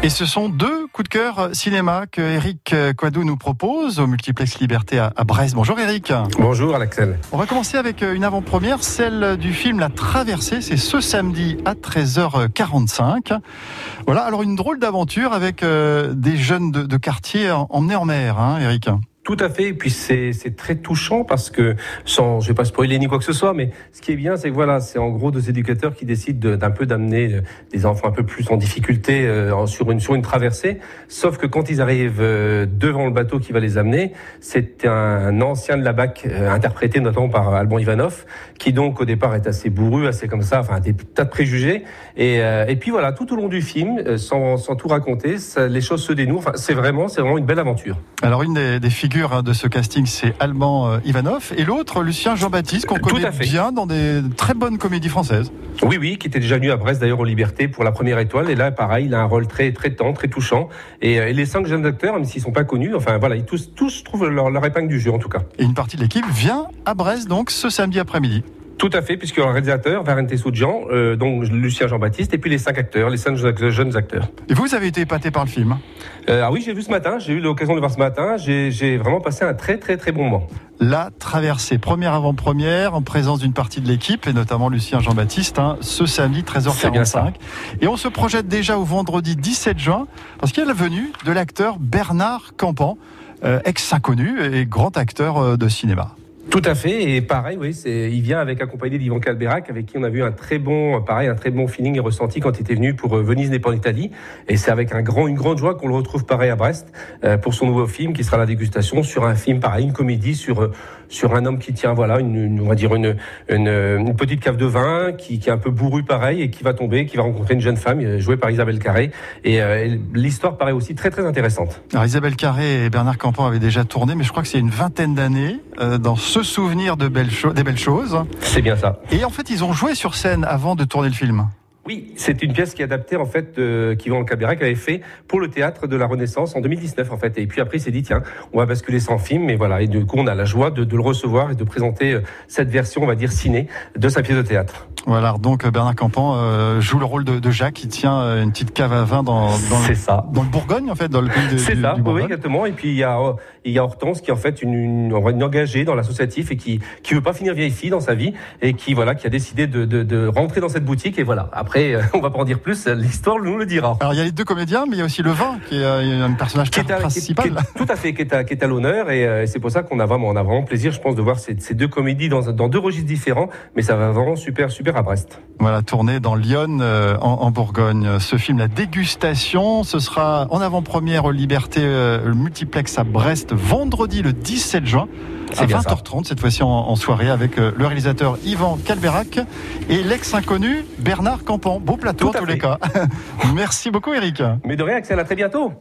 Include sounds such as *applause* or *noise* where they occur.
Et ce sont deux coups de cœur cinéma que Eric Quadou nous propose au Multiplex Liberté à Brest. Bonjour Eric. Bonjour Axel. On va commencer avec une avant-première, celle du film La Traversée. C'est ce samedi à 13h45. Voilà, alors une drôle d'aventure avec euh, des jeunes de, quartier emmenés en mer, hein, Eric. Tout à fait. Et puis c'est très touchant parce que, sans, je vais pas spoiler ni quoi que ce soit, mais ce qui est bien, c'est que voilà, c'est en gros deux éducateurs qui décident d'un peu d'amener euh, des enfants un peu plus en difficulté euh, sur une sur une traversée. Sauf que quand ils arrivent euh, devant le bateau qui va les amener, c'est un ancien de la BAC interprété notamment par Alban Ivanov, qui donc au départ est assez bourru, assez comme ça, enfin des tas de préjugés. Et, puis voilà, tout au long du film, sans, sans tout raconter, les choses se dénouent. Enfin, c'est vraiment c'est vraiment une belle aventure. Alors une des figures Hein, de ce casting, c'est Alban euh, Ivanov. Et l'autre, Lucien Jean-Baptiste, qu'on connaît bien dans des très bonnes comédies françaises. Oui, oui, qui était déjà venu à Brest d'ailleurs en Liberté pour la première étoile. Et là, pareil, il a un rôle très, très tendre, très touchant. Et, euh, les cinq jeunes acteurs, même s'ils sont pas connus, enfin voilà, ils tous, tous trouvent leur, leur épingle du jeu en tout cas. Et une partie de l'équipe vient à Brest donc ce samedi après-midi. Tout à fait, puisque le réalisateur, Varente Soudjan, euh, donc Lucien Jean-Baptiste, et puis les cinq acteurs, les cinq jeunes acteurs. Et vous, avez été épaté par le film euh, Ah oui, j'ai vu ce matin, j'ai eu l'occasion de voir ce matin, j'ai vraiment passé un très très très bon moment. La traversée, première avant-première, en présence d'une partie de l'équipe, et notamment Lucien Jean-Baptiste, hein, ce samedi 13h45. Et on se projette déjà au vendredi 17 juin, parce qu'il y a la venue de l'acteur Bernard Campan, euh, ex-inconnu et grand acteur euh, de cinéma. Tout à fait, et pareil, oui, il vient avec accompagné d'Ivan Calberac, avec qui on a vu un très bon, pareil, un très bon feeling et ressenti quand il était venu pour euh, Venise n'est pas en Italie. Et c'est avec une grande joie qu'on le retrouve pareil à Brest euh, pour son nouveau film qui sera la dégustation sur un film pareil, une comédie sur euh, sur un homme qui tient, voilà, une, on va dire une, une, petite cave de vin qui, qui est un peu bourru pareil et qui va tomber, qui va rencontrer une jeune femme jouée par Isabelle Carré. Et, l'histoire paraît aussi très très intéressante. Alors Isabelle Carré et Bernard Campan avaient déjà tourné, mais je crois que c'est une vingtaine d'années dans ce souvenir de belles des belles choses. C'est bien ça. Et en fait, ils ont joué sur scène avant de tourner le film. Oui, c'est une pièce qui est adaptée en fait de, qu'Yvan Caberac avait fait pour le théâtre de la Renaissance en 2019 en fait. Et puis après, il s'est dit tiens, on va basculer sans film, mais voilà. Et du coup, on a la joie de, de le recevoir et de présenter euh, cette version, on va dire ciné, de sa pièce de théâtre. Voilà, donc euh, Bernard Campan euh, joue le rôle de, de, Jacques qui tient euh, une petite cave à vin dans, dans, le, ça. dans le Bourgogne en fait, dans le pays de C'est ça, oui exactement. Et puis il y a il y a Hortense qui est en fait une, une, une engagée dans l'associatif et qui qui veut pas finir vieille fille dans sa vie et qui voilà qui a décidé de, de, de rentrer dans cette boutique et voilà. Après *laughs* on va pas en dire plus, l'histoire nous le dira. Alors il y a les deux comédiens, mais il y a aussi le vin qui est un personnage qui est principal. tout à fait, qui est à, qui est à l'honneur et c'est pour ça qu'on a vraiment on a vraiment plaisir, je pense, de voir ces, ces deux comédies dans dans deux registres différents, mais ça va vraiment super super à Brest. Voilà tourné dans Lyon, euh, en, Bourgogne. Ce film, La Dégustation, ce sera en avant-première au Liberté euh, Multiplex à Brest, vendredi le 17 juin à 20h30, cette fois-ci en, soirée, avec euh, le réalisateur Yvan Calberac et l'ex-inconnu Bernard Campan. Beau plateau, en tous les cas. *laughs* Merci beaucoup, Eric. Mais de rien, Axel, à très bientôt.